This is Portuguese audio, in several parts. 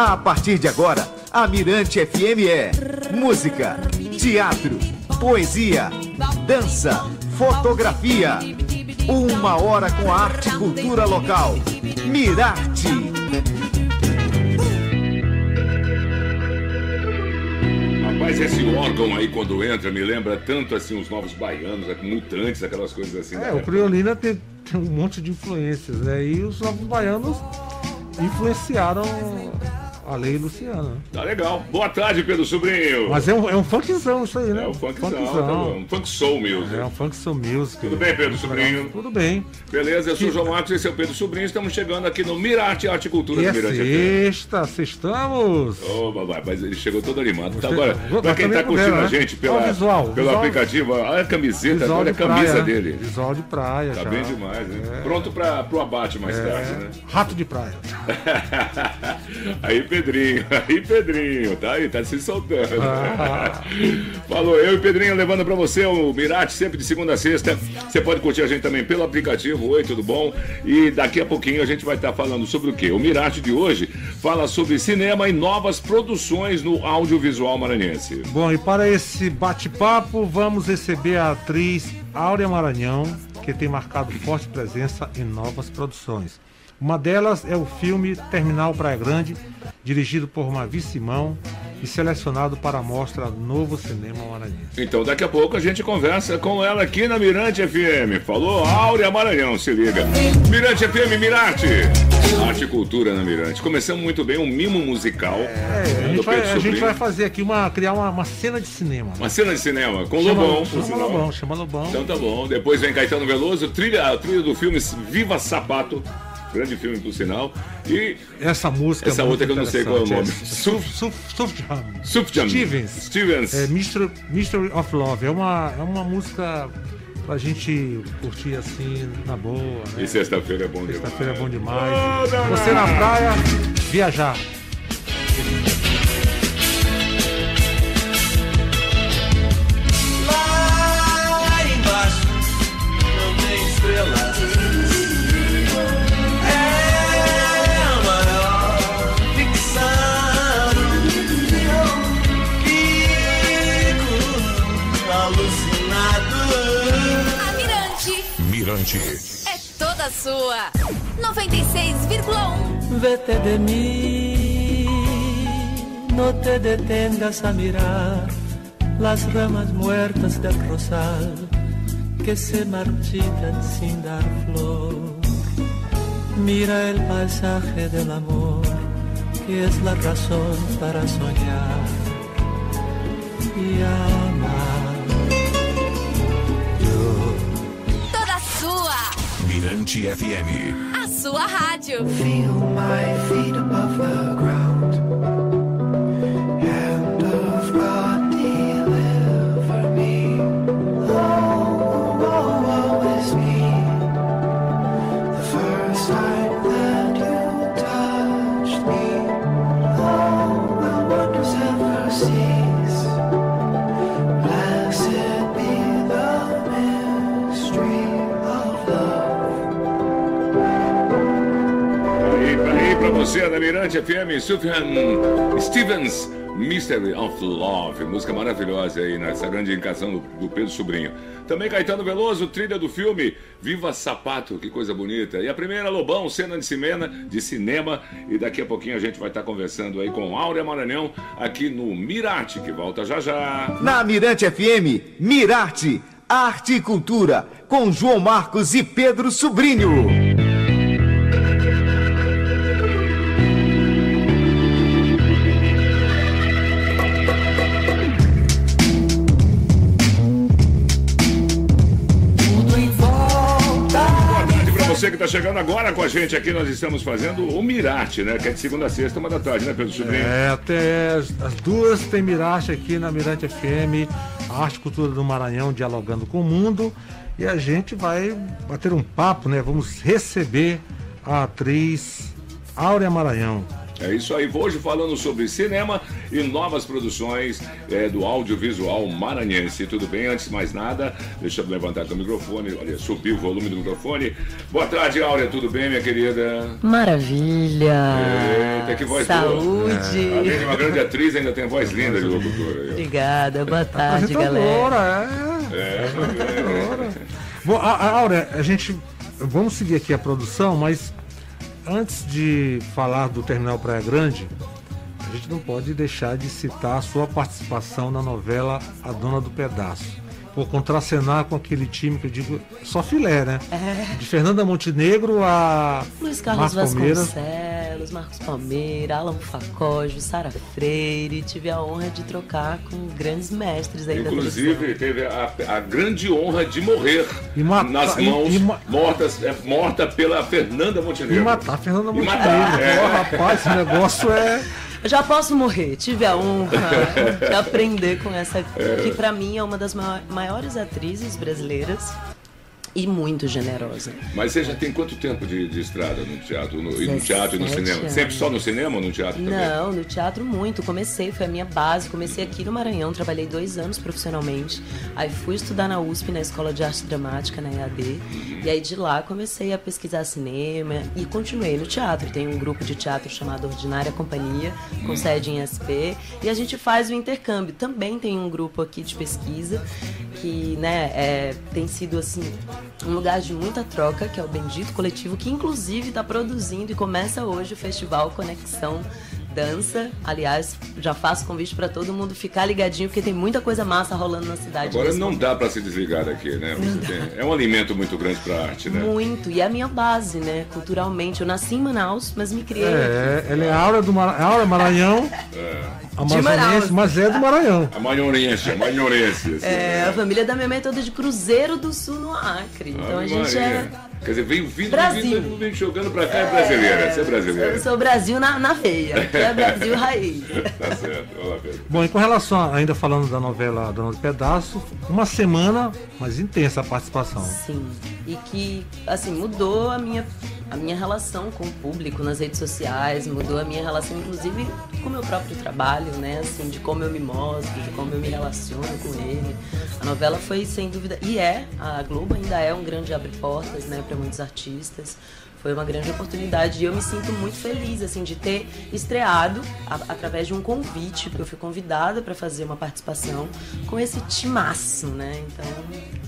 A partir de agora, a Mirante FM é música, teatro, poesia, dança, fotografia. Uma hora com a arte e cultura local. Mirarte. Rapaz, esse órgão aí quando entra me lembra tanto assim os novos baianos, mutantes, aquelas coisas assim. É, o Criolina tem, tem um monte de influências, né? E os novos baianos influenciaram a Lei Luciana. Tá legal. Boa tarde, Pedro Sobrinho. Mas é um, é um funkzão isso aí, né? É um funkzão, funkzão. Tá um funk soul music. É um funk soul music. Tudo bem, Pedro Sobrinho? Tudo bem. Beleza, eu sou o João Marcos, esse é o Pedro Sobrinho. Estamos chegando aqui no Mirarte Arte e Cultura e do é Mirante sexta, sextamos. Ô, oh, babai, mas ele chegou todo animado. Tá, agora, pra quem tá curtindo a né? gente pela, visual, pelo visual, aplicativo, olha a camiseta, olha a camisa praia, dele. Visual de praia, Tá já. bem demais, né? É. Pronto pra, pro abate mais É, tarde, né? Rato de praia. aí, Pedrinho, aí, Pedrinho, tá aí, tá se soltando. Ah. Falou, eu e Pedrinho levando pra você o Mirate, sempre de segunda a sexta. Você pode curtir a gente também pelo aplicativo. Oi, tudo bom? E daqui a pouquinho a gente vai estar falando sobre o quê? O Mirate de hoje fala sobre cinema e novas produções no audiovisual maranhense. Bom, e para esse bate-papo, vamos receber a atriz Áurea Maranhão, que tem marcado forte presença em novas produções. Uma delas é o filme Terminal Praia Grande, dirigido por Mavi Simão e selecionado para a mostra Novo Cinema Maranhense. Então daqui a pouco a gente conversa com ela aqui na Mirante FM. Falou Áurea Maranhão, se liga. Mirante FM, Mirarte. Arte e cultura na Mirante. Começamos muito bem, um mimo musical. É, a, gente vai, a gente vai fazer aqui uma. criar uma, uma cena de cinema. né? Uma cena de cinema com Chama- Lobão, chama sinal. Lobão, chama Lobão. Então tá bom. Depois vem Caetano Veloso, trilha, a trilha do filme Viva Sapato. Grande filme, por sinal. E Essa música Essa é outra que eu não sei qual é o nome. é Suf- Sufjan. Stevens. Stevens. É Mystery, Mystery of Love. É uma, é uma música pra gente curtir assim, na boa. Né? E sexta-feira é bom demais. Sexta-feira é bom demais. Você na praia, viajar. Mirante é toda sua. 96,1. Vete de mí, no te detengas a mirar las ramas muertas del rosal que se marchitan sin dar flor. Mira el paisaje del amor, que es la razón para soñar y Mirante FM. A sua rádio. Feel my feet above the ground. Mirante FM, Sufjan Stevens, Mystery of Love. Música maravilhosa aí nessa grande indicação do, do Pedro Sobrinho. Também Caetano Veloso, trilha do filme Viva Sapato, que coisa bonita. E a primeira, Lobão, cena de cinema, de cinema. E daqui a pouquinho a gente vai estar conversando aí com Áurea Maranhão, aqui no Mirate, que volta já já. Na Mirante FM, Mirarte, Arte e Cultura, com João Marcos e Pedro Sobrinho. Tarde pra você que tá chegando agora com a gente aqui. Nós estamos fazendo o Mirate, né? Que é de segunda a sexta, uma da tarde, né, Pedro Sobrinho? É, até as, as duas tem Mirarte aqui na Mirante FM, a Arte e Cultura do Maranhão dialogando com o mundo. E a gente vai bater um papo, né? Vamos receber a atriz Áurea Maranhão, É isso aí. Hoje falando sobre cinema e novas produções é, do audiovisual maranhense. Tudo bem? Antes de mais nada, deixa eu levantar o microfone. Olha, subir o volume do microfone. Boa tarde, Áurea. Tudo bem, minha querida? Maravilha! Eita, que voz boa. Saúde! Além de uma grande atriz, ainda tem voz linda de locutora. Obrigada, boa tarde, galera. É. É, tá Bom, a, a Áurea, a gente. Vamos seguir aqui a produção, mas antes de falar do Terminal Praia Grande, a gente não pode deixar de citar a sua participação na novela A Dona do Pedaço. Por contracenar com aquele time que eu digo só filé, né? De Fernanda Montenegro a É. Luiz Carlos Marcos Palmeiras. Vasconcelos, Marcos Palmeira, Alan Facojo, Sara Freire. Tive a honra de trocar com grandes mestres aí da Inclusive, teve a, a grande honra de morrer E mata- nas e- mãos e ma- mortas, é, morta pela Fernanda E Montenegro. matar a Fernanda E Montenegro. matar, é. Pô, rapaz, esse negócio é. Já posso morrer. Tive a honra de aprender com essa, que pra mim é uma das ma- maiores atrizes brasileiras e muito generosa. Mas você já tem quanto tempo de, de estrada no teatro? No, e no 17 teatro e no cinema? anos. Sempre só no cinema ou no teatro também? Não, no teatro muito. Comecei, foi a minha base. Comecei aqui no Maranhão, trabalhei dois anos profissionalmente. Aí fui estudar na USP, na Escola de Arte Dramática, na EAD. E aí de lá comecei a pesquisar cinema e continuei no teatro. Tem um grupo de teatro chamado Ordinária Companhia, com sede em SP. E a gente faz o intercâmbio. Também tem um grupo aqui de pesquisa que né, é, tem sido assim um lugar de muita troca, que é o Bendito Coletivo, que inclusive está produzindo e começa hoje o festival Conexão Dança. Aliás, já faço convite para todo mundo ficar ligadinho, porque tem muita coisa massa rolando na cidade. Agora não momento. dá pra se desligar daqui, né? Tem- é um alimento muito grande pra arte, né? Muito, e é a minha base, né? Culturalmente. Eu nasci em Manaus, mas me criei. É, ela é a Áurea do Mara... Áurea Maranhão, amazonense, Manaus. mas é do Maranhão. A manhorense, a assim, É, né? a família da minha mãe é toda de Cruzeiro do Sul, no Acre. Então a Ave gente Maria. é. Quer dizer, vem vindo, Brasil. vindo, vindo jogando pra cá, é brasileira. Você é brasileira. Eu sou Brasil na, na veia, que é Brasil raiz. Tá certo. Vamos lá, Pedro. Bom, e com relação, a- ainda falando da novela Dona do Pedaço, uma semana, mas intensa a participação. Sim. E que, assim, mudou a minha, a minha relação com o público nas redes sociais, mudou a minha relação, inclusive, com o meu próprio trabalho, né? Assim, de como eu me mostro, de como eu me relaciono com ele. A novela foi, sem dúvida, e é, a Globo ainda é um grande abre-portas, né, para muitos artistas. Foi uma grande oportunidade e eu me sinto muito feliz assim de ter estreado a- através de um convite, porque eu fui convidada para fazer uma participação com esse timaço, né? Então,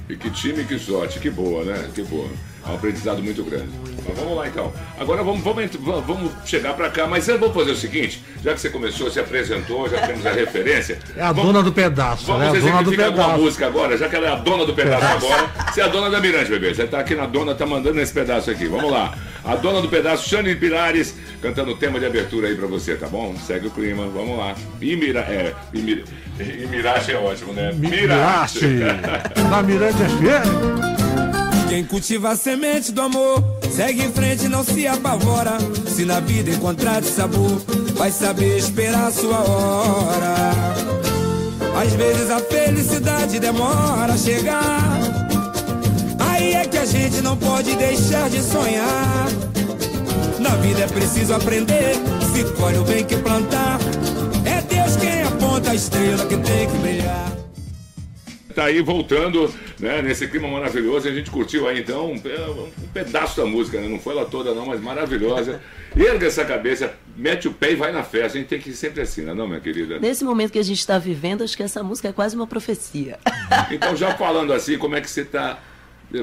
E que time, que sorte, que boa, né? Que boa. É um aprendizado muito grande. Mas vamos lá então. Agora vamos, vamos, vamos- vamos chegar pra cá, mas vou fazer o seguinte: já que você começou, se apresentou, já temos a referência. É a vamos- dona do pedaço, Vamos né? A dona do pedaço. música agora, já que ela é a dona do pedaço agora. Você é a dona da Mirante, bebê. Você tá aqui na dona, tá mandando esse pedaço aqui. Vamos lá. A dona do pedaço, Xane Pilares, cantando o tema de abertura aí pra você, tá bom? Segue o clima, vamos lá. E Mira, é, e, Mira, e Mirage é ótimo, né? Miraste! Na Mirante FM. Quem cultiva a semente do amor, segue em frente, não se apavora. Se na vida encontrar sabor, vai saber esperar a sua hora. Às vezes a felicidade demora a chegar. Aí é que a gente não pode deixar de sonhar. Na vida é preciso aprender, se colhe o bem que plantar. É Deus quem aponta a estrela que tem que brilhar. Tá aí voltando, né, nesse clima maravilhoso. A gente curtiu aí então um, pe- pedaço da música, né? Não foi ela toda, não, mas maravilhosa. Erga essa cabeça, mete o pé e vai na festa. A gente tem que ir sempre assim, né, não, minha querida? Nesse momento que a gente está vivendo, acho que essa música é quase uma profecia. Então, já falando assim, como é que você está.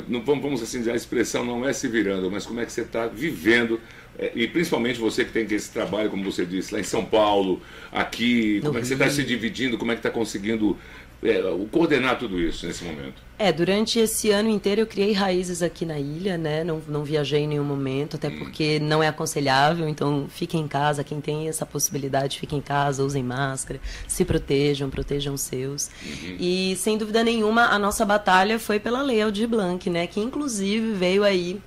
Não vamos, assim dizer, a expressão não é se virando, mas como é que você está vivendo, é, e principalmente você que tem esse trabalho, como você disse, lá em São Paulo, aqui, como é que você está se dividindo, como é que está conseguindo é, coordenar tudo isso nesse momento? É, durante esse ano inteiro eu criei raízes aqui na ilha, né? Não, não viajei em nenhum momento, até porque não é aconselhável, então fiquem em casa, quem tem essa possibilidade, fiquem em casa, usem máscara, se protejam, protejam os seus. E sem dúvida nenhuma, a nossa batalha foi pela Lei Aldir Blanc, né? Que inclusive veio aí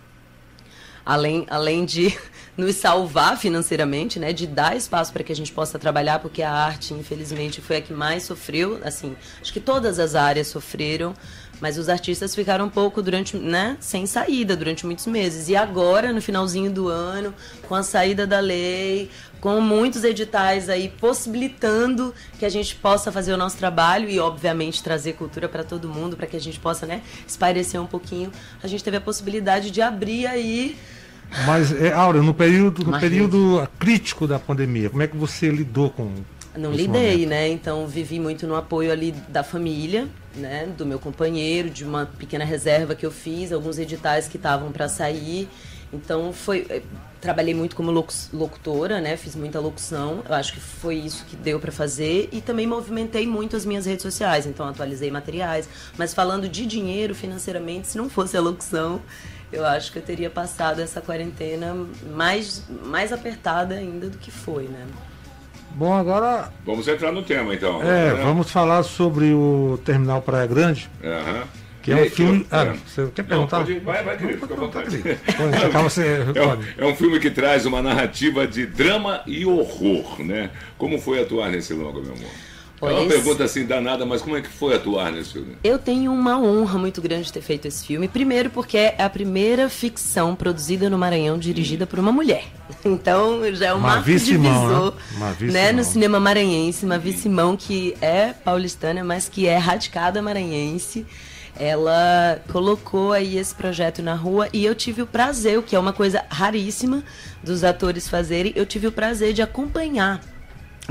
além, além de nos salvar financeiramente, né, de dar espaço para que a gente possa trabalhar, porque a arte, infelizmente, foi a que mais sofreu, assim, acho que todas as áreas sofreram, Mas os artistas ficaram um pouco durante, né, sem saída durante muitos meses. E agora, no finalzinho do ano, com a saída da lei, com muitos editais aí possibilitando que a gente possa fazer o nosso trabalho e, obviamente, trazer cultura para todo mundo, para que a gente possa, né, espairecer um pouquinho. A gente teve a possibilidade de abrir aí Mas, é, Áurea, no período, no período crítico da pandemia, como é que você lidou com. Não lidei, momento? né? Então vivi muito no apoio ali da família, né? Do meu companheiro, de uma pequena reserva que eu fiz, alguns editais que estavam para sair. Então foi. eh, Trabalhei muito como locu- locutora, né? Fiz muita locução. Eu acho que foi isso que deu para fazer. E também movimentei muito as minhas redes sociais. Então atualizei materiais. Mas falando de dinheiro financeiramente, se não fosse a locução, eu acho que eu teria passado essa quarentena mais, mais apertada ainda do que foi, né? Bom, agora Vamos entrar no tema, então. é, né? vamos falar sobre o Terminal Praia Grande, Aham. que E é um aí, filme. que- Ah, é. você quer Não, perguntar? pode ir. vai, vai, querido, fica à vontade. Pode, acaba você- É um, pode. é um filme que traz uma narrativa de drama e horror, né? Como foi atuar nesse longa, meu amor? É Olha, uma pergunta assim danada, mas como é que foi atuar nesse filme? Eu tenho uma honra muito grande de ter feito esse filme. Primeiro, porque é a primeira ficção produzida no Maranhão dirigida por uma mulher. Então, já é um marco divisor né? Né, no cinema maranhense. Mavi Simão, que é paulistana, mas que é radicada maranhense. Ela colocou aí esse projeto na rua e eu tive o prazer, o que é uma coisa raríssima dos atores fazerem, eu tive o prazer de acompanhar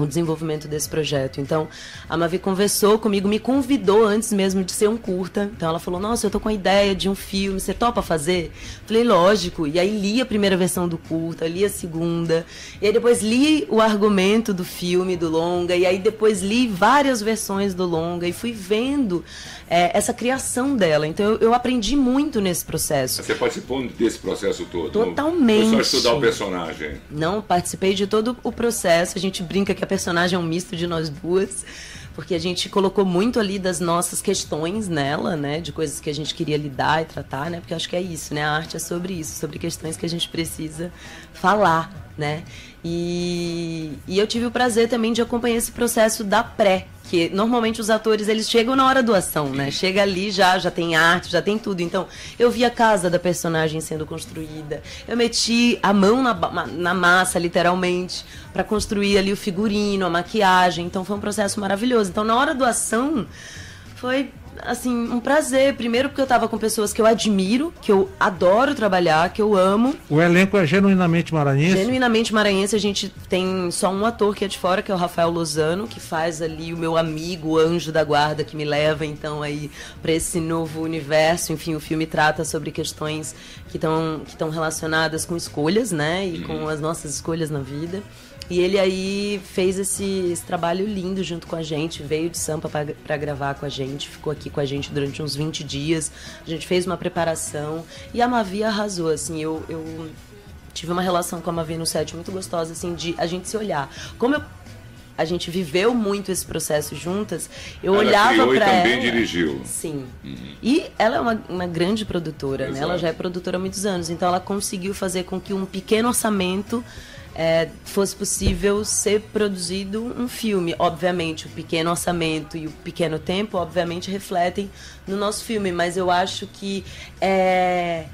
o desenvolvimento desse projeto. Então, a Mavi conversou comigo, me convidou antes mesmo de ser um curta. Então, ela falou: Nossa, eu tô com a ideia de um filme, você topa fazer? Falei: Lógico. E aí, li a primeira versão do curta, li a segunda. E aí, depois li o argumento do filme, do longa. E aí, depois li várias versões do longa e fui vendo é, essa criação dela. Então, eu, eu aprendi muito nesse processo. Você participou desse processo todo? Totalmente. Não Foi só estudar o personagem. Não, participei de todo o processo. A gente brinca que a personagem é um misto de nós duas, porque a gente colocou muito ali das nossas questões nela, né? De coisas que a gente queria lidar e tratar, né? Porque acho que é isso, né? A arte é sobre isso, sobre questões que a gente precisa falar, né? E, e eu tive o prazer também de acompanhar esse processo da pré, que normalmente os atores eles chegam na hora do ação, né? Chega ali já, já tem arte, já tem tudo. Então, eu vi a casa da personagem sendo construída. Eu meti a mão na, na massa, literalmente, para construir ali o figurino, a maquiagem. Então, foi um processo maravilhoso. Então, na hora do ação, foi assim, um prazer. Primeiro porque eu tava com pessoas que eu admiro, que eu adoro trabalhar, que eu amo. O elenco é genuinamente maranhense. Genuinamente maranhense, a gente tem só um ator que é de fora, que é o Rafael Lozano, que faz ali o meu amigo, o anjo da guarda, que me leva então aí para esse novo universo. Enfim, o filme trata sobre questões que estão que estão relacionadas com escolhas, né? E com as nossas escolhas na vida. E ele aí fez esse, esse trabalho lindo junto com a gente, veio de Sampa para gravar com a gente, ficou aqui com a gente durante uns 20 dias. A gente fez uma preparação e a Mavi arrasou, assim, eu, eu tive uma relação com a Mavi no set muito gostosa, assim, de a gente se olhar. Como eu- a gente viveu muito esse processo juntas, eu Ela olhava para também ela. dirigiu. Sim. E ela é uma, uma grande produtora, né? Ela já é produtora há muitos anos, então ela conseguiu fazer com que um pequeno orçamento é, fosse possível ser produzido um filme. Obviamente, o pequeno orçamento e o pequeno tempo, obviamente, refletem no nosso filme, mas eu acho que é,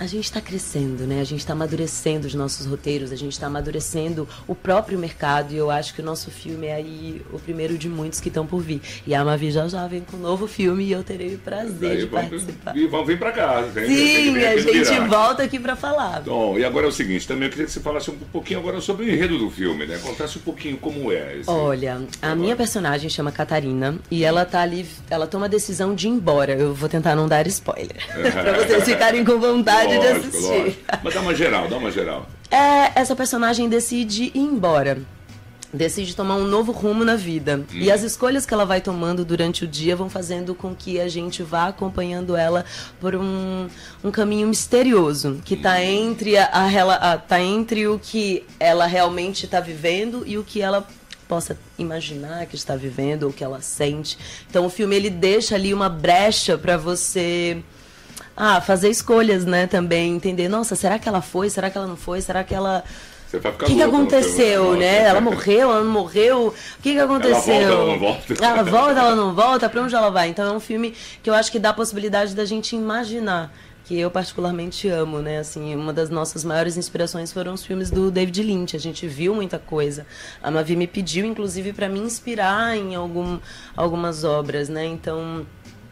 a gente está crescendo, né? A gente está amadurecendo os nossos roteiros, a gente está amadurecendo o próprio mercado e eu acho que o nosso filme é aí o primeiro de muitos que estão por vir. E a Mavi já já vem com um novo filme e eu terei o prazer de vamos, participar. e vamos vir para casa. tem- que Sim, a gente volta aqui para falar. Bom, e agora é o seguinte, também eu queria que você falasse um pouquinho agora sobre o enredo do filme, né? Contasse um pouquinho como é esse. Olha, a minha personagem chama Catarina e ela tá ali, ela toma a decisão de ir embora. Eu vou tentar não dar spoiler, pra vocês ficarem com vontade de Lógico, assistir. lógico. Mas dá uma geral, dá uma geral. É, essa personagem decide ir embora. Decide tomar um novo rumo na vida. E as escolhas que ela vai tomando durante o dia vão fazendo com que a gente vá acompanhando ela por um, um caminho misterioso. Que tá entre, a, a a- tá entre o que ela realmente está vivendo e o que ela possa imaginar que está vivendo ou que ela sente. Então o filme ele deixa ali uma brecha para você ah, fazer escolhas, né, também entender, nossa, será que ela foi? Será que ela não foi? Será que ela O que, que aconteceu, né? Ela morreu, ela não morreu? O que, que aconteceu? ela não volta. Ela volta, ela não volta? Pra onde ela vai? Então é um filme que eu acho que dá a possibilidade da gente imaginar. Que eu particularmente amo, né? Assim, uma das nossas maiores inspirações foram os filmes do David Lynch. A gente viu muita coisa. A Mavi me pediu, inclusive, para me inspirar em algum, algumas obras, né? Então,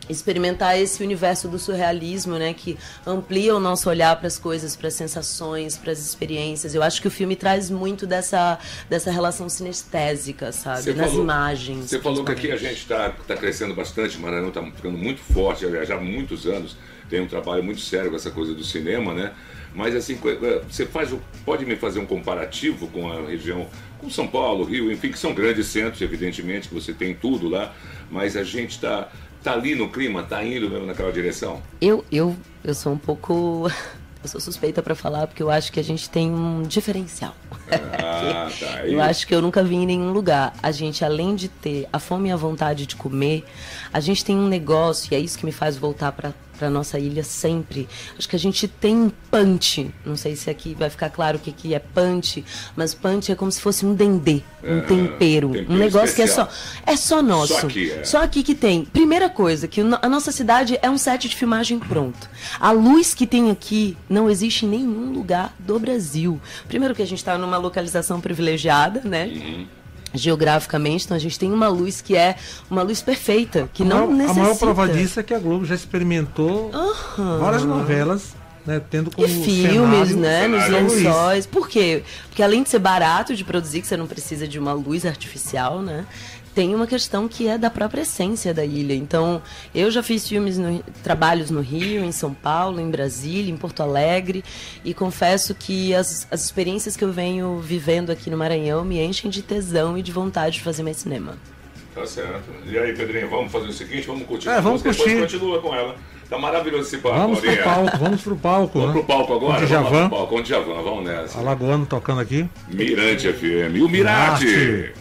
experimentar esse universo do surrealismo, né, que amplia o nosso olhar para as coisas, para as sensações, para as experiências. Eu acho que o filme traz muito dessa dessa relação sinestésica, sabe, Você nas falou- imagens. Você falou que aqui a gente está tá crescendo bastante, o Maranhão está ficando muito forte, já há muitos anos tem um trabalho muito sério com essa coisa do cinema, né? Mas assim, eh, você faz, pode me fazer um comparativo com a região, com São Paulo, Rio, enfim, que são grandes centros, evidentemente, que você tem tudo lá, mas a gente está tá ali no clima, está indo mesmo naquela direção? Eu, eu, eu sou um pouco. Eu sou suspeita para falar porque eu acho que a gente tem um diferencial. Ah, tá. Eu acho que eu nunca vi em nenhum lugar. A gente, além de ter a fome e a vontade de comer, a gente tem um negócio, e é isso que me faz voltar para para nossa ilha sempre. Acho que a gente tem um punch. Não sei se aqui vai ficar claro o que, que é punch, mas punch é como se fosse um dendê, um É, tempero, tempero um negócio que é especial. só é só nosso. Só aqui, é. Só aqui que tem. Primeira coisa, que a nossa cidade é um set de filmagem pronto. A luz que tem aqui não existe em nenhum lugar do Brasil. Primeiro que a gente está numa localização privilegiada, né? Uhum. Geograficamente, então a gente tem uma luz que é uma luz perfeita, que a, não maior, a necessita. maior prova disso é que a Globo já experimentou Aham. várias novelas, né, tendo como E filmes, cenário- né? Nos lençóis. Por quê? Porque além de ser barato de produzir, que você não precisa de uma luz artificial, né? Tem uma questão que é da própria essência da ilha. Então, eu já fiz filmes, no- trabalhos no Rio, em São Paulo, em Brasília, em Porto Alegre, e confesso que as, as experiências que eu venho vivendo aqui no Maranhão me enchem de tesão e de vontade de fazer mais cinema. Tá certo. E aí, Pedrinho, vamos fazer o seguinte, vamos curtir É, a vamos curtir. depois continua com ela. Tá maravilhoso esse papo, Vamos pro palco, vamos pro palco. Vamos né? pro palco agora? Com o Vamos Djavan, pro palco, com Djavan, vamos nessa. Alagoano tocando aqui. Mirante FM. E o Mirate. Mirate.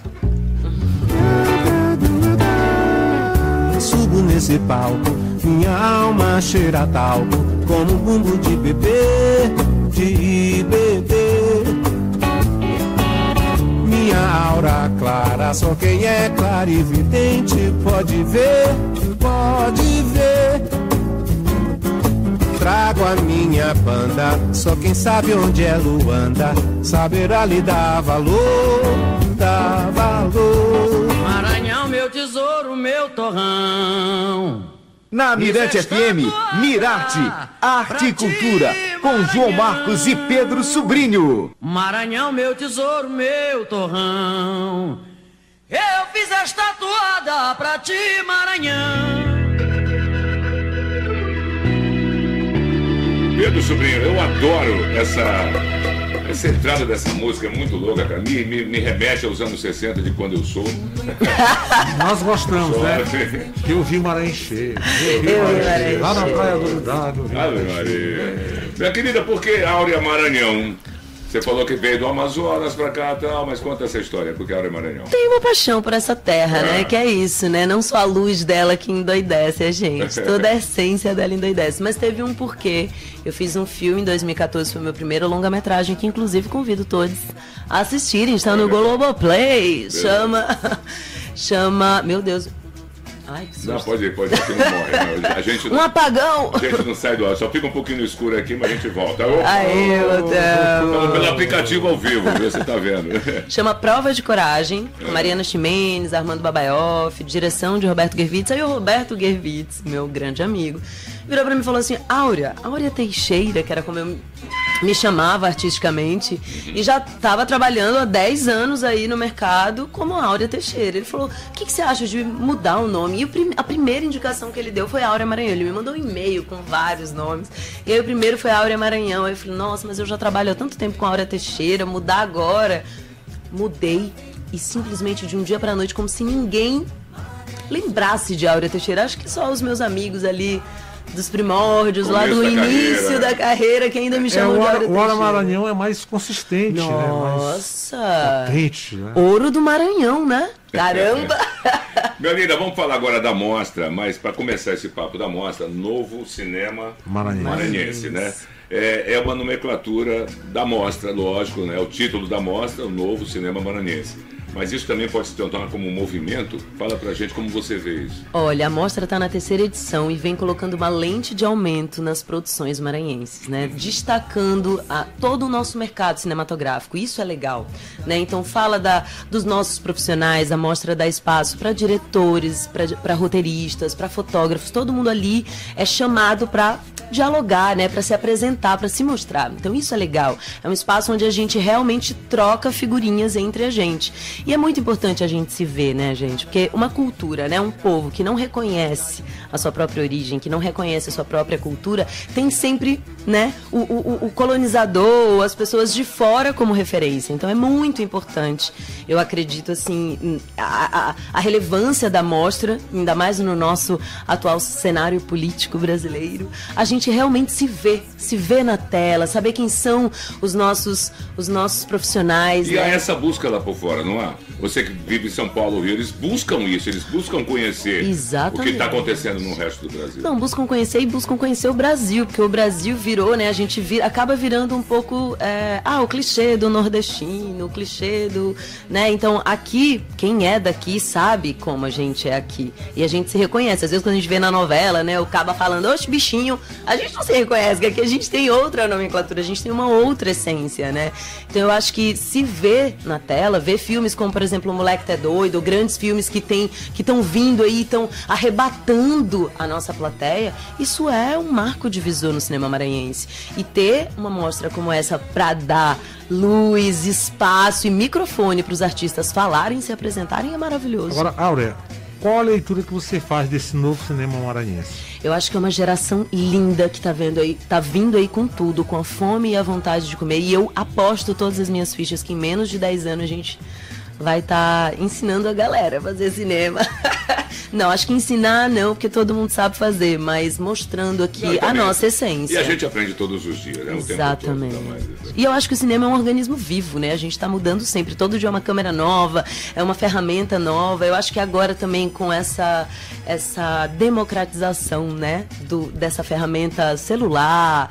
Nesse palco, minha alma cheira talco, como um bumbo de bebê, de bebê. Minha aura clara, só quem é clarividente pode ver, pode ver. Trago a minha banda, só quem sabe onde é Luanda, saberá lhe dar valor, dar valor. Meu torrão. Na Mirante FM, Mirarte, Arte e Cultura, com João Marcos e Pedro Sobrinho. Maranhão, meu tesouro, meu torrão. Eu fiz esta toada pra ti, Maranhão. Pedro Sobrinho, eu adoro essa, essa entrada dessa música, é muito louca, cara. Me, me, me remete aos anos 60 de quando eu sou. Nós gostamos, né? Ave Eu vi Maranhão cheio. Eu vi Eu Maranhão vi Maranhão cheio. Lá na. Praia do Dado. cheio. Maria. Minha querida, por que Áurea Maranhão? Você falou que veio do Amazonas pra cá e tal, mas conta essa história, por que Áurea Maranhão? Tenho uma paixão por essa terra, né? Que é isso, né? Não só a luz dela que endoidece a gente, toda a essência dela endoidece. Mas teve um porquê. Eu fiz um filme em 2014, foi meu primeiro longa-metragem, que inclusive convido todos a assistirem. Está no Globoplay. Chama. Chama. Meu Deus. Ai, que Não, susto. pode ir, pode ir, que não morre. não. A gente, Um apagão! a gente não sai do ar, só fica um pouquinho no escuro aqui, mas a gente volta. Opa! Aê, meu Deus! pelo aplicativo ao vivo, você tá vendo. Chama Prova de Coragem, com Mariana Ximenes, Armando Babaioff, direção de Roberto Gervitz. Aí o Roberto Gervitz, meu grande amigo, virou pra mim e falou assim: Áurea, Áurea Teixeira, que era como eu me chamava artisticamente, e já estava trabalhando há 10 anos aí no mercado como Áurea Teixeira. Ele falou: o que, que você acha de mudar o nome? E o prim- a primeira indicação que ele deu foi Áurea Maranhão. Ele me mandou um e-mail com vários nomes. E aí o primeiro foi Áurea Maranhão. Aí eu falei: nossa, mas eu já trabalho há tanto tempo com Áurea Teixeira, mudar agora. Mudei e simplesmente de um dia pra noite, como se ninguém lembrasse de Áurea Teixeira. Acho que só os meus amigos ali dos primórdios, lá Começo do da início carreira. da carreira, que ainda me É, chamam o de o Hora. Maranhão é mais consistente, né? Mais Nossa! potente, né? Ouro do Maranhão, né? Caramba! Minha linda, vamos falar agora da mostra, mas para começar esse papo da mostra, novo cinema Maranhense. maranhense, né? é, é uma nomenclatura da mostra, lógico, né? O título da mostra, o novo cinema maranhense. Mas isso também pode se tornar como um movimento? Fala pra gente como você vê isso. Olha, a mostra está na terceira edição e vem colocando uma lente de aumento nas produções maranhenses, né? Destacando a- todo o nosso mercado cinematográfico. Isso é legal, né? Então fala da, dos nossos profissionais, a mostra dá espaço para diretores, para roteiristas, para fotógrafos. Todo mundo ali é chamado para dialogar, né, para se apresentar, para se mostrar. Então isso é legal. É um espaço onde a gente realmente troca figurinhas entre a gente. E é muito importante a gente se ver, né, gente? Porque uma cultura, né, um povo que não reconhece a sua própria origem, que não reconhece a sua própria cultura, tem sempre, né, o, o, o colonizador, as pessoas de fora como referência. Então é muito importante. Eu acredito assim a, a, a relevância da mostra, ainda mais no nosso atual cenário político brasileiro, a gente realmente se vê, se vê na tela, saber quem são os nossos os nossos profissionais. E há né? essa busca lá por fora, não há? Você que vive em São Paulo, Rio, eles buscam isso, eles buscam conhecer Exatamente. o que está acontecendo no resto do Brasil. Não, buscam conhecer e buscam conhecer o Brasil, porque o Brasil virou, né? A gente vira, acaba virando um pouco, é, ah, o clichê do nordestino, o clichê do, né? Então aqui, quem é daqui sabe como a gente é aqui e a gente se reconhece. Às vezes quando a gente vê na novela, né, o caba falando, oxe, bichinho, a gente não se reconhece, porque aqui a gente tem outra nomenclatura, a gente tem uma outra essência, né? Então eu acho que se vê na tela, ver filmes como, por exemplo, O Moleque Tá Doido, ou grandes filmes que tem, que estão vindo aí, estão arrebatando a nossa plateia, isso é um marco divisor no cinema maranhense. E ter uma mostra como essa pra dar luz, espaço e microfone para os artistas falarem, se apresentarem é maravilhoso. Agora, Áurea, qual a leitura que você faz desse novo cinema maranhense? Eu acho que é uma geração linda que tá vendo aí, tá vindo aí com tudo, com a fome e a vontade de comer. E eu aposto todas as minhas fichas que em menos de 10 anos a gente vai estar ensinando a galera a fazer cinema. não, acho que ensinar não, porque todo mundo sabe fazer, mas mostrando aqui Não, a nossa essência. E a gente aprende todos os dias, né? O tempo Exatamente. todo, então, mas- E eu acho que o cinema é um organismo vivo, né? A gente está mudando sempre. Todo dia é uma câmera nova, é uma ferramenta nova. Eu acho que agora também com essa, essa democratização, né? Do, dessa ferramenta celular,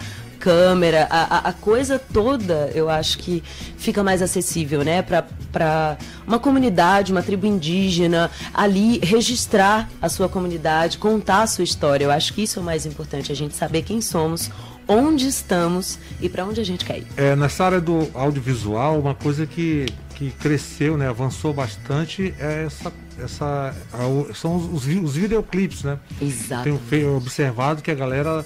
câmera, a, a- a coisa toda, eu acho que fica mais acessível, né? Para uma comunidade, uma tribo indígena, ali registrar a sua comunidade, contar a sua história. Eu acho que isso é o mais importante, a gente saber quem somos, onde estamos e para onde a gente quer ir. É, nessa área do audiovisual, uma coisa que, que cresceu, né, avançou bastante é essa, essa a- são os, os, vi- os videoclipes, né? Exato. Tenho observado que a galera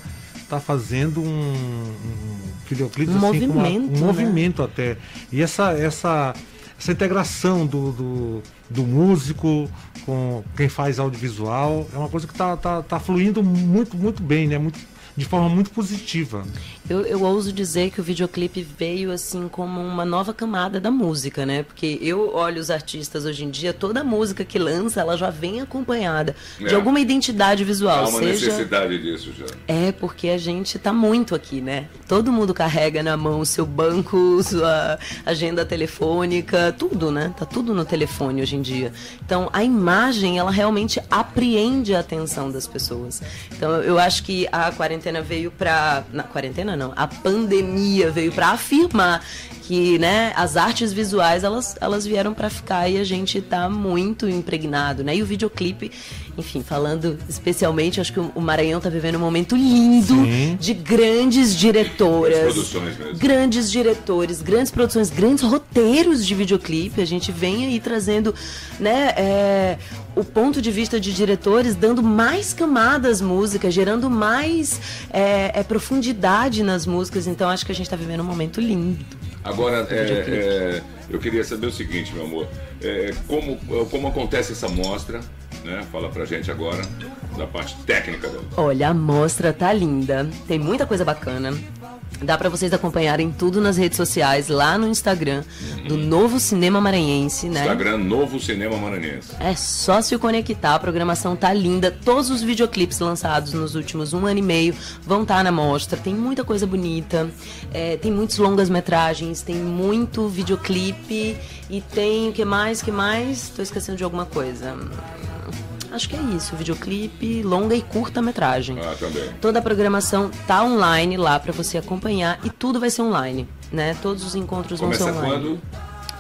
tá fazendo um, um videoclipe Um assim, com uma- movimento, um né? movimento até. E essa essa essa integração do, do, do músico com quem faz audiovisual é uma coisa que tá, tá, tá fluindo muito muito bem, né? Muito, de forma muito positiva. Eu, eu ouso dizer que o videoclipe veio assim como uma nova camada da música, né? Porque eu olho os artistas hoje em dia, toda música que lança, ela já vem acompanhada É. de alguma identidade visual, Há uma seja necessidade disso já. É, porque a gente tá muito aqui, né? Todo mundo carrega na mão o seu banco, sua agenda telefônica, tudo, né? Tá tudo no telefone hoje em dia. Então, a imagem, ela realmente apreende a atenção das pessoas. Então, eu acho que a quarentena veio pra. Na quarentena não, a pandemia veio pra afirmar que, né, as artes visuais, elas, elas vieram pra ficar e a gente tá muito impregnado, né? E o videoclipe, enfim, falando especialmente, acho que o Maranhão tá vivendo um momento lindo Sim. de grandes diretoras. Grandes produções mesmo. Grandes diretores, grandes produções, grandes roteiros de videoclipe. A gente vem aí trazendo, né, é, o ponto de vista de diretores, dando mais camadas às músicas, gerando mais é, é, profundidade nas músicas. Então acho que a gente tá vivendo um momento lindo. Agora, é, Videoclipe. é, eu queria saber o seguinte, meu amor. É, como, como acontece essa mostra? Né? Fala pra gente agora da parte técnica dela. Olha, a mostra tá linda. Tem muita coisa bacana. Dá pra vocês acompanharem tudo nas redes sociais, lá no Instagram do Novo Cinema Maranhense, né? Instagram Novo Cinema Maranhense. É só se conectar, a programação tá linda. Todos os videoclipes lançados nos últimos um ano e meio vão estar na mostra. Tem muita coisa bonita, é, tem muitos longas metragens, tem muito videoclipe e tem o que mais, que mais? Tô esquecendo de alguma coisa. Acho que é isso. Videoclipe, longa e curta-metragem. Ah, também. Toda a programação tá online lá pra você acompanhar e tudo vai ser online, né? Todos os encontros Começa vão ser online. quando?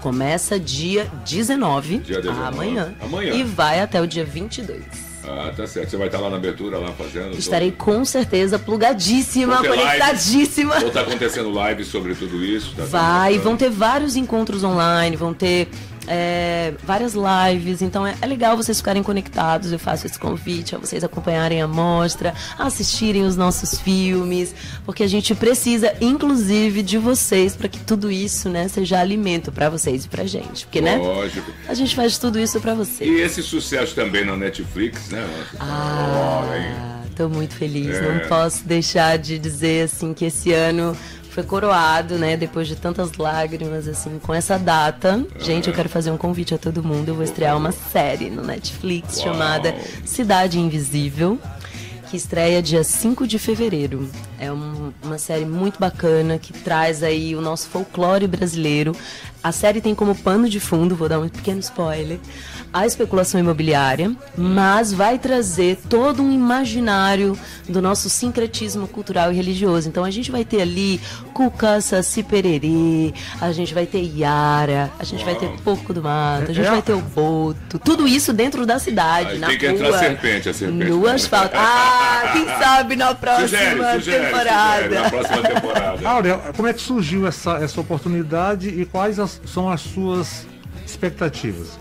Começa dia 19, Dia 19. amanhã, Amanhã. e vai até o dia 22. Ah, tá certo. Você vai estar lá na abertura, lá fazendo. Estarei com certeza plugadíssima, conectadíssima. Ou tá acontecendo live sobre tudo isso? Tá Vai, vão ter vários encontros online, vão ter é, várias lives, então é, é legal vocês ficarem conectados. Eu faço esse convite a vocês acompanharem a mostra, assistirem os nossos filmes, porque a gente precisa, inclusive, de vocês para que tudo isso, né, seja alimento para vocês e pra gente, porque, né? Lógico. A gente faz tudo isso para vocês. E esse sucesso também na Netflix, né? Ah, tô muito feliz. É. Não posso deixar de dizer assim que esse ano foi coroado, né? Depois de tantas lágrimas, assim, com essa data. Gente, eu quero fazer um convite a todo mundo. Eu vou estrear uma série no Netflix Uau. chamada Cidade Invisível. Que estreia dia 5 de fevereiro. É um- uma série muito bacana que traz aí o nosso folclore brasileiro. A série tem como pano de fundo, vou dar um pequeno spoiler, a especulação imobiliária, mas vai trazer todo um imaginário do nosso sincretismo cultural e religioso. Então a gente vai ter ali Cuca, Saci Pererê, a gente vai ter Yara, a gente vai ter Porco do Mato, a gente É, é. vai ter o Boto, tudo isso dentro da cidade, Aí na tem que rua, entrar a serpente, a serpente. no asfalto. Ah, quem sabe na próxima Sugere, sugere, temporada. sugere, na próxima temporada. Áurea, como é que surgiu essa, essa oportunidade e quais as- são as suas expectativas?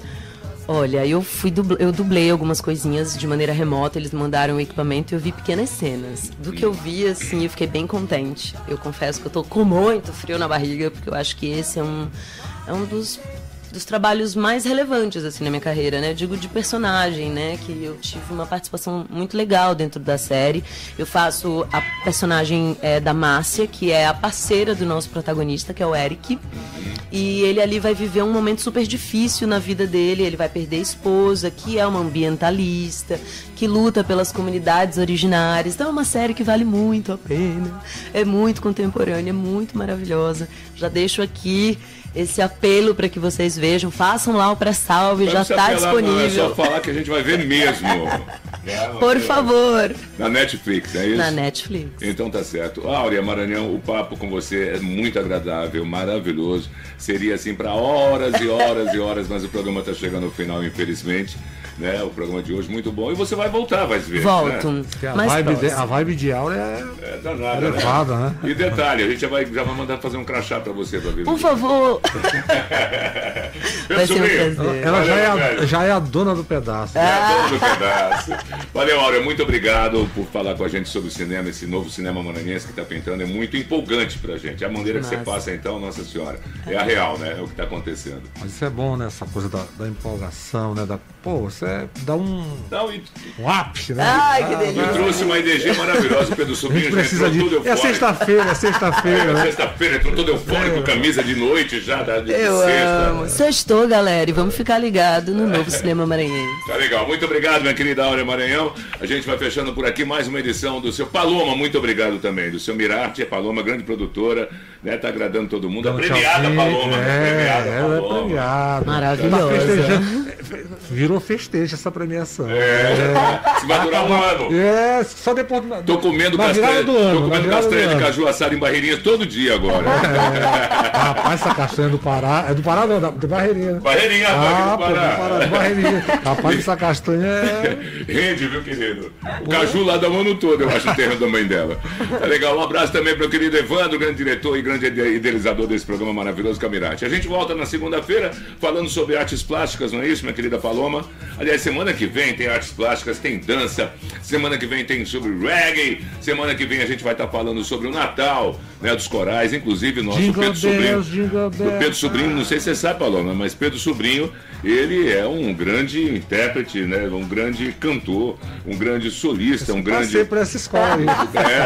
Olha, eu fui dubl- eu dublei algumas coisinhas de maneira remota, eles mandaram o equipamento e eu vi pequenas cenas. Do que eu vi, assim, eu fiquei bem contente. Eu confesso que eu tô com muito frio na barriga, porque eu acho que esse é um, é um dos, dos trabalhos mais relevantes, assim, na minha carreira, né? Eu digo de personagem, né? Que eu tive uma participação muito legal dentro da série. Eu faço a personagem é, da Márcia, que é a parceira do nosso protagonista, que é o Eric. E ele ali vai viver um momento super difícil na vida dele. Ele vai perder a esposa, que é uma ambientalista, que luta pelas comunidades originárias. Então é uma série que vale muito a pena. É muito contemporânea, é muito maravilhosa. Já deixo aqui esse apelo para que vocês vejam. Façam lá o pré-salve, já está apelar, não, É disponível. só falar que a gente vai ver mesmo. Por favor. Na Netflix, é isso? Na Netflix. Então tá certo. Áurea Maranhão, o papo com você é muito agradável, maravilhoso. Seria assim para horas e horas e horas, mas o programa tá chegando ao final, infelizmente. Né? O programa de hoje muito bom. E você vai voltar, vai ver. Volto. Né? Porque a, vibe de, a vibe de Áurea é É danado, né? elevada, né? E detalhe, a gente já vai, já vai mandar fazer um crachá para você pra ver. Por favor. Vai ser um prazer. Ela já é, Valeu, a, velho. já é a dona do pedaço. É a dona do pedaço. Valeu, Áurea. Muito obrigado por falar com a gente sobre o cinema, esse novo cinema maranhense que está pintando. É muito empolgante pra gente. A maneira que você passa, então, Nossa Senhora, é a real, né? É o que está acontecendo. Mas isso é bom, né? Essa coisa da, da empolgação, né? Da, pô, você dá um, Não, e, um ápice, né? Ai, que Ah, delícia. e trouxe uma EDG maravilhosa, o Pedro A Sobrinho gente já precisa entrou de. todo É eufórico. sexta-feira, é sexta-feira, É, né? Sexta-feira entrou todo eufórico, camisa de noite já, da, de Eu sexta. amo. Sextou, galera, e vamos ficar ligados no novo cinema maranhense. Tá legal, muito obrigado, minha querida Áurea Maranhão. A gente vai fechando por aqui mais uma edição do seu Paloma, muito obrigado também, do seu Mirarte, a Paloma, grande produtora, né? Tá agradando todo mundo. A Dá um premiada tchauzinho. Paloma, né? É, premiada ela é Paloma. premiada. Maravilhosa. Tá festejando. Virou festejo essa premiação. É, se vai durar um ano. É, só depois. Tô comendo castanha, do ano. tô comendo do castanha de ano. caju assado em barreirinhas todo dia agora. Rapaz, essa castanha do Pará. É do Pará, não, da, de Barreirinha. Barreirinha, Ah, pô, pô, do do Pará. Pará, de Barreirinha. Rapaz, essa castanha é. Rende, viu, querido? O caju lá da mano todo, eu acho, o terreno da mãe dela. Tá legal, um abraço também pro querido Evandro, grande diretor e grande ide- idealizador desse programa maravilhoso, Camirate. A gente volta na segunda-feira falando sobre artes plásticas, não é isso, minha querida Paloma? Aliás, semana que vem tem artes plásticas, tem dança, semana que vem tem sobre reggae, semana que vem a gente vai estar falando sobre o Natal, né, dos corais, inclusive nosso Pedro Sobrinho. bells, jingle O bells. Pedro Sobrinho, não sei se você sabe, Paloma, mas Pedro Sobrinho, ele é um grande intérprete, né? Um grande cantor, um grande solista, um grande. Passei por essa escola.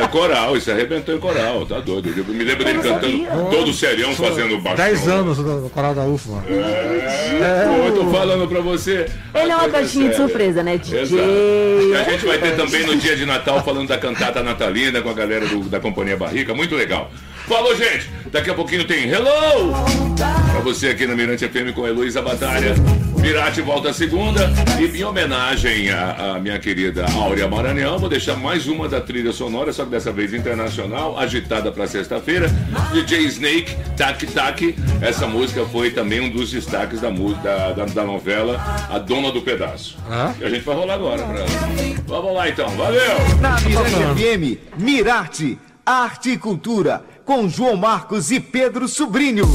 É, coral, isso arrebentou em coral, tá doido. Eu me lembro dele cantando todo serião fazendo baixo. 10 anos no, coral da UFMA. É, eu tô falando pra você. Ele é uma caixinha de surpresa, né? DJ. Exato. E a gente vai ter também no dia de Natal falando da cantata natalina com a galera do- da Companhia Barrica, muito legal. Falou, gente. Daqui a pouquinho tem Hello! Pra você aqui na Mirante FM com a Heloísa Batalha. Mirate volta a segunda e em homenagem à, à minha querida Áurea Maranhão, vou deixar mais uma da trilha sonora, só que dessa vez internacional, agitada para sexta-feira. DJ Snake, Tac Tac. Essa música foi também um dos destaques da, da, da, da novela A Dona do Pedaço. Ah? E a gente vai rolar agora. Pra... Vamos lá então, valeu! Na Mirante FM, Mirarte, Arte e Cultura, com João Marcos e Pedro Sobrinho.